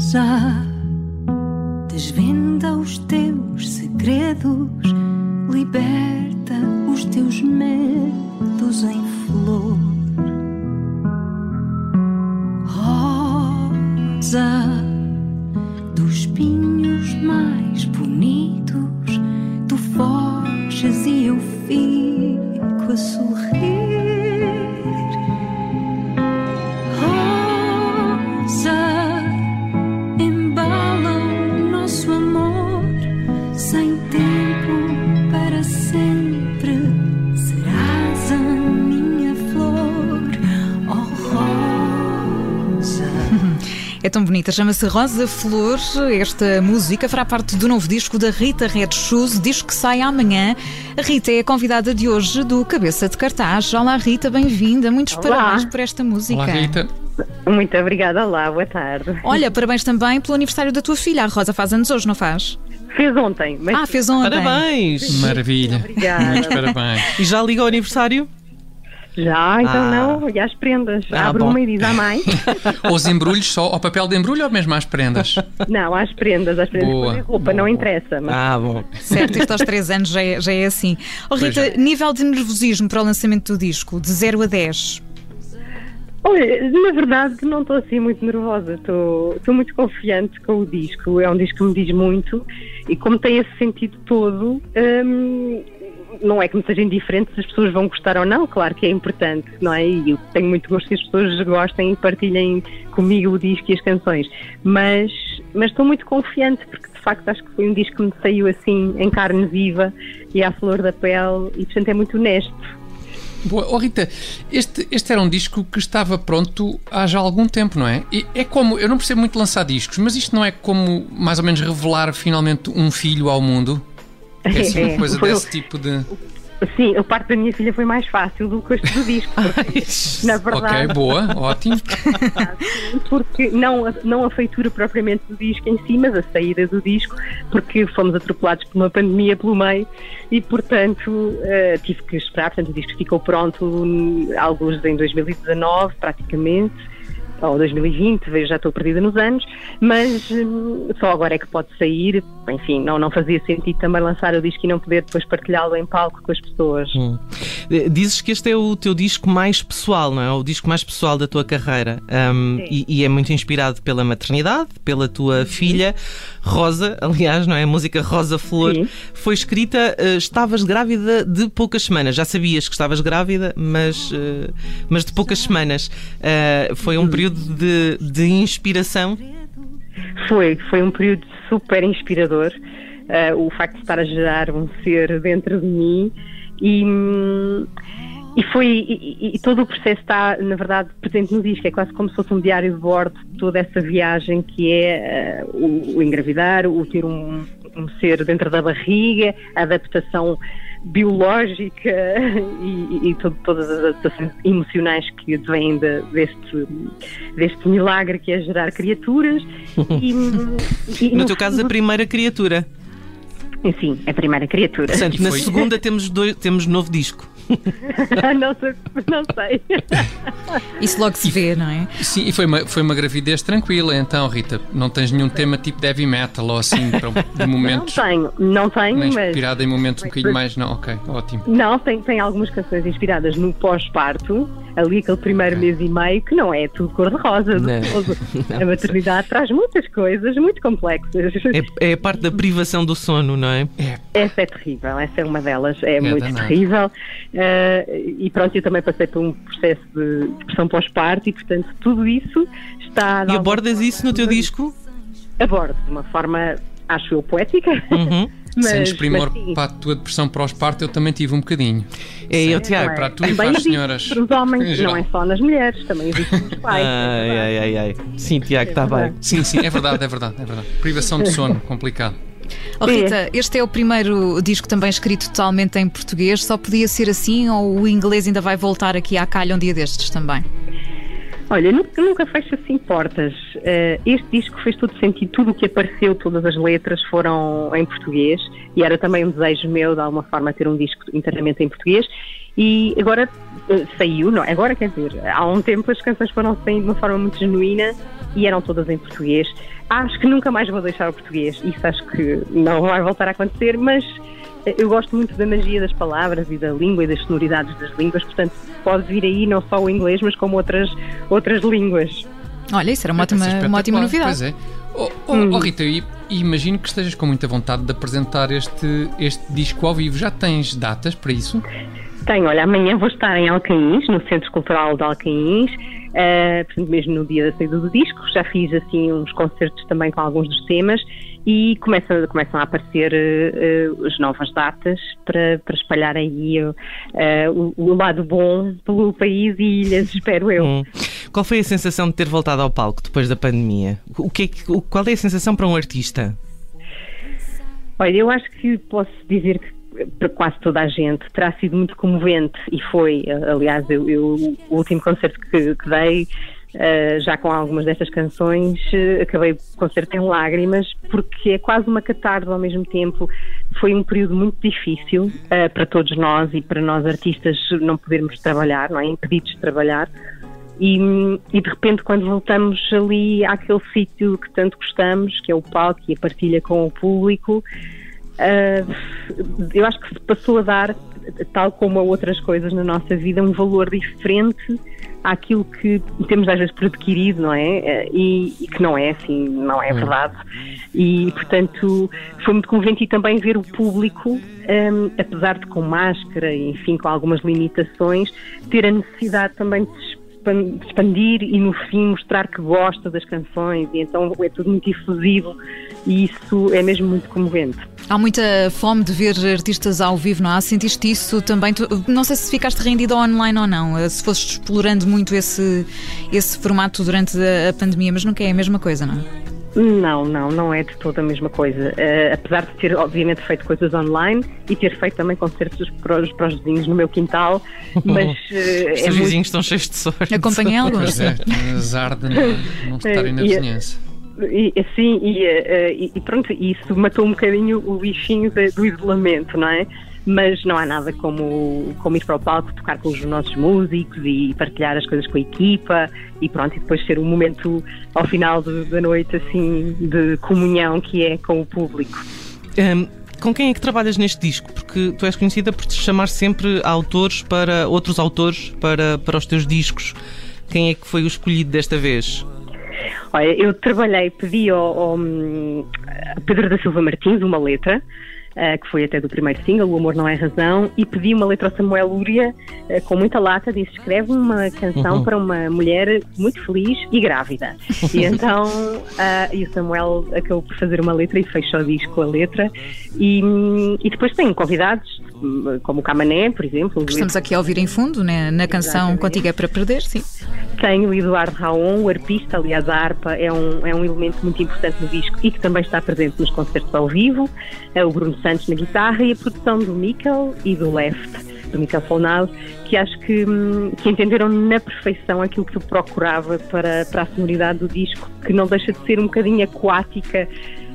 já. Desvenda os teus segredos, liberta os teus medos em flor. É tão bonita, chama-se Rosa Flor. Esta música fará parte do novo disco da Rita Red Shoes, disco que sai amanhã. A Rita é a convidada de hoje do Cabeça de Cartaz. Olá, Rita, bem-vinda. Muitos Olá. parabéns por esta música. Olá, Rita. Muito obrigada, olá, boa tarde. Olha, parabéns também pelo aniversário da tua filha. A Rosa faz anos hoje, não faz? Fez ontem, mas Ah, fez ontem. Parabéns! Maravilha. Obrigada. Muitos parabéns. E já liga ao aniversário? Já, então Ah. não, e às prendas. Ah, bom. uma e diz há mais. Os embrulhos só ao papel de embrulho ou mesmo às prendas? não, às prendas, às prendas Boa, roupa, não boa. interessa. Mas Ah, bom. Certo, isto aos 3 anos já é, já é assim. Oh, Rita, é. nível de nervosismo para o lançamento do disco, de 0 a 10. Olha, na verdade não estou assim muito nervosa, estou estou muito confiante com o disco. É um disco que me diz muito e como tem esse sentido todo, hum, não é que me seja indiferente se as pessoas vão gostar ou não, claro que é importante, não é? E eu tenho muito gosto que as pessoas gostem e partilhem comigo o disco e as canções, mas, mas estou muito confiante porque de facto acho que foi um disco que me saiu assim em carne viva e à flor da pele e portanto é muito honesto. Boa. Oh, Rita, este, este era um disco que estava pronto há já algum tempo, não é? E é como, eu não percebo muito lançar discos, mas isto não é como mais ou menos revelar finalmente um filho ao mundo? É assim uma É, coisa foi o- desse tipo de. Sim, a parte da minha filha foi mais fácil do que este do disco. Porque, na verdade, Ok, boa, ótimo. porque não, a- não a feitura propriamente do disco em si, mas a saída do disco, porque fomos atropelados por uma pandemia pelo meio e, portanto, eh, tive que esperar. Portanto, o disco ficou pronto alguns em 2019, praticamente. Ou 2020, vejo, já estou perdida nos anos, mas hum, só agora é que pode sair. Enfim, não, não fazia sentido também lançar o disco e não poder depois partilhá-lo em palco com as pessoas. Hum. Eh, Dizes que este é o teu disco mais pessoal, não é? O disco mais pessoal da tua carreira. Ahm, e, e é muito inspirado pela maternidade, pela tua filha, Rosa, aliás, não é? A música Rosa Flor Sim. foi escrita. eh, estavas grávida de poucas semanas. Já sabias que estavas grávida, mas, eh, mas de poucas semanas. Eh, foi um período de, de inspiração. Foi, foi um período super inspirador. eh, o facto de estar a gerar um ser dentro de mim e, e foi e, e- todo o processo está, na verdade, presente no disco. É quase como se fosse um diário de bordo de toda essa viagem que é eh, o, o engravidar, o ter um, um ser dentro da barriga, a adaptação biológica e, e to- todas as adaptações emocionais que vêm de- deste, deste milagre que é gerar criaturas. E, e No teu caso, a primeira criatura. Sim, a primeira criatura. Portanto, na segunda temos, dois, temos novo disco. não, sei, não sei. Isso logo se vê, não é? Sim, e foi uma, foi uma gravidez tranquila, então, Rita. Não tens nenhum tema tipo heavy metal ou assim, para, de Não momentos. tenho, não tenho, Nem mas. inspirada em momentos um bocadinho mais. Não, ok, ótimo. Não, tem, tem algumas canções inspiradas no pós-parto, ali aquele primeiro mês e meio, que não é tudo cor-de-rosa. de Não. todo. A maternidade traz muitas coisas muito complexas. É, é a parte da privação do sono, não é? Essa é terrível, essa é uma delas, é, muito danado. terrível. Eh, e pronto, eu também passei por um processo de depressão pós-parto e, portanto, tudo isso está. E abordas isso no teu disco? Abordo de uma forma, acho eu, poética. Uhum. Mas, Sentes primor mas para a tua depressão pós-parto, eu também tive um bocadinho. É eu, Tiago. para tu e para as senhoras. Para os homens, não é só nas mulheres, também existe nos pais. Ai, ai, ai, ai. Sim, Tiago, está bem. Sim, sim, é verdade, é verdade, é verdade. Privação de sono, complicado. Oh, Rita, este é o primeiro disco também escrito totalmente em português. Só podia ser assim ou o inglês ainda vai voltar aqui à calha um dia destes também? Olha, nunca, nunca fecho assim portas. Uh, este disco fez todo sentido, tudo o que apareceu, todas as letras foram em português e era também um desejo meu, de alguma forma, ter um disco inteiramente em português. E agora uh, saiu, não, agora quer dizer, há um tempo as canções foram saindo de uma forma muito genuína e eram todas em português. Acho que nunca mais vou deixar o português, isso acho que não vai voltar a acontecer, mas eu gosto muito da magia das palavras e da língua e das sonoridades das línguas, portanto, pode vir aí não só o inglês, mas como outras, outras línguas. Olha, isso era uma ótima, uma ótima novidade. Pois é. Oh, oh, hum. oh Rita, e, imagino que estejas com muita vontade de apresentar este, este disco ao vivo. Já tens datas para isso? Tenho, olha, amanhã vou estar em Alcaíns, no Centro Cultural de Alcaíns, uh, portanto, mesmo no dia da saída do disco. Já fiz assim uns concertos também com alguns dos temas e começam, começam a aparecer uh, as novas datas para, para espalhar aí uh, o, o, lado bom pelo país e ilhas, espero eu. Hum. Qual foi a sensação de ter voltado ao palco depois da pandemia? O que é, qual é a sensação para um artista? Olha, eu acho que posso dizer que para quase toda a gente terá sido muito comovente e foi, aliás, eu, eu o último concerto que, que dei Uh, já com algumas destas canções, uh, acabei o concerto em lágrimas, porque é quase uma catarse ao mesmo tempo. Foi um período muito difícil uh, para todos nós e para nós artistas não podermos trabalhar, não é? impedidos de trabalhar. E, e, de repente, quando voltamos ali àquele sítio que tanto gostamos, que é o palco e a partilha com o público, eu acho que se passou a dar, tal como a outras coisas na nossa vida, um valor diferente àquilo que temos às vezes por adquirido, não é? E, e que não é assim, não é verdade. E, portanto, foi muito comovente e também ver o público, um, apesar de com máscara, enfim, com algumas limitações, ter a necessidade também de expandir e no fim mostrar que gosta das canções e então é tudo muito efusivo e isso é mesmo muito comovente. Há muita fome de ver artistas ao vivo, não há? Sentiste isso também? Não sei se ficaste rendido online ou não, eh, se fosses explorando muito esse, esse formato durante a pandemia, mas nunca é a mesma coisa, não é? Não, não, não é de toda a mesma coisa. Uh, apesar de ter, obviamente, feito coisas online e ter feito também concertos para os, para os vizinhos no meu quintal, mas. Uh, os é vizinhos muito... estão cheios de sorte. Acompanhei alguns. Pois é, azar de não, não estarem na vizinhança. E, assim, e, uh, e, pronto, isso matou um bocadinho o bichinho de, do isolamento, não é? Mas não há nada como, como ir para o palco, tocar com os nossos músicos e partilhar as coisas com a equipa e pronto, e depois ser um momento ao final de, da noite assim de comunhão que é com o público. Um, com quem é que trabalhas neste disco? Porque tu és conhecida por te chamar sempre autores para outros autores para, para os teus discos. Quem é que foi o escolhido desta vez? Olha, eu trabalhei, pedi ao, ao hum, Pedro da Silva Martins uma letra que foi até do primeiro single, O Amor Não É Razão, e pedi uma letra ao Samuel Lúria uh, com muita lata, disse escreve uma canção uhum. para uma mulher muito feliz e grávida. e então uh, e o Samuel acabou por fazer uma letra e fechou o disco com a letra. E, e depois tem convidados, como o Camané, por exemplo. Que estamos aqui a ouvir em fundo, né? na canção Exatamente. Contigo é para Perder, sim. Tenho o Eduardo Raon, o arpista, aliás, a harpa é um, é um elemento muito importante no disco e que também está presente nos concertos ao vivo. É o Bruno Santos na guitarra e a produção do Mikkel e do Left, do Mikkel Solnal, que acho que, hum, que entenderam na perfeição aquilo que eu procurava para, para a sonoridade do disco, que não deixa de ser um bocadinho aquática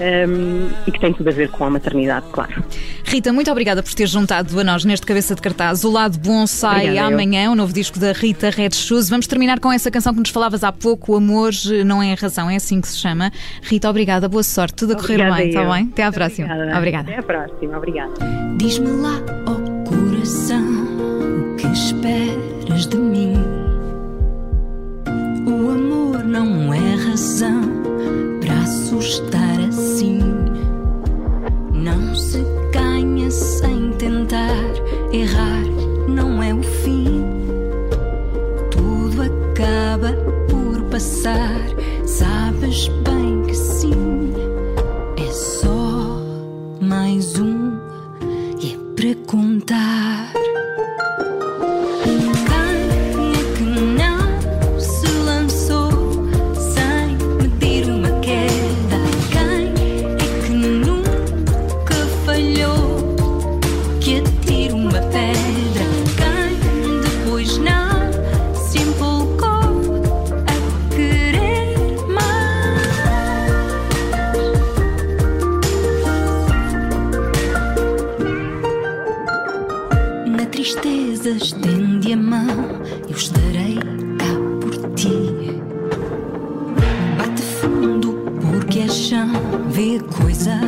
um, e que tem tudo a ver com a maternidade, claro. Rita, muito obrigada por ter juntado a nós neste cabeça de cartaz. O lado bom sai obrigada, amanhã, eu. o novo disco da Rita Red Shoes. Vamos terminar com essa canção que nos falavas há pouco, O Amor Não é a Razão, é assim que se chama. Rita, obrigada, boa sorte, tudo a correr bem, está bem? Até à próxima. Obrigada. obrigada. Até à próxima, obrigada. Diz-me lá, ó oh por estarei cá por ti. Bate fundo porque é chão, vê coisa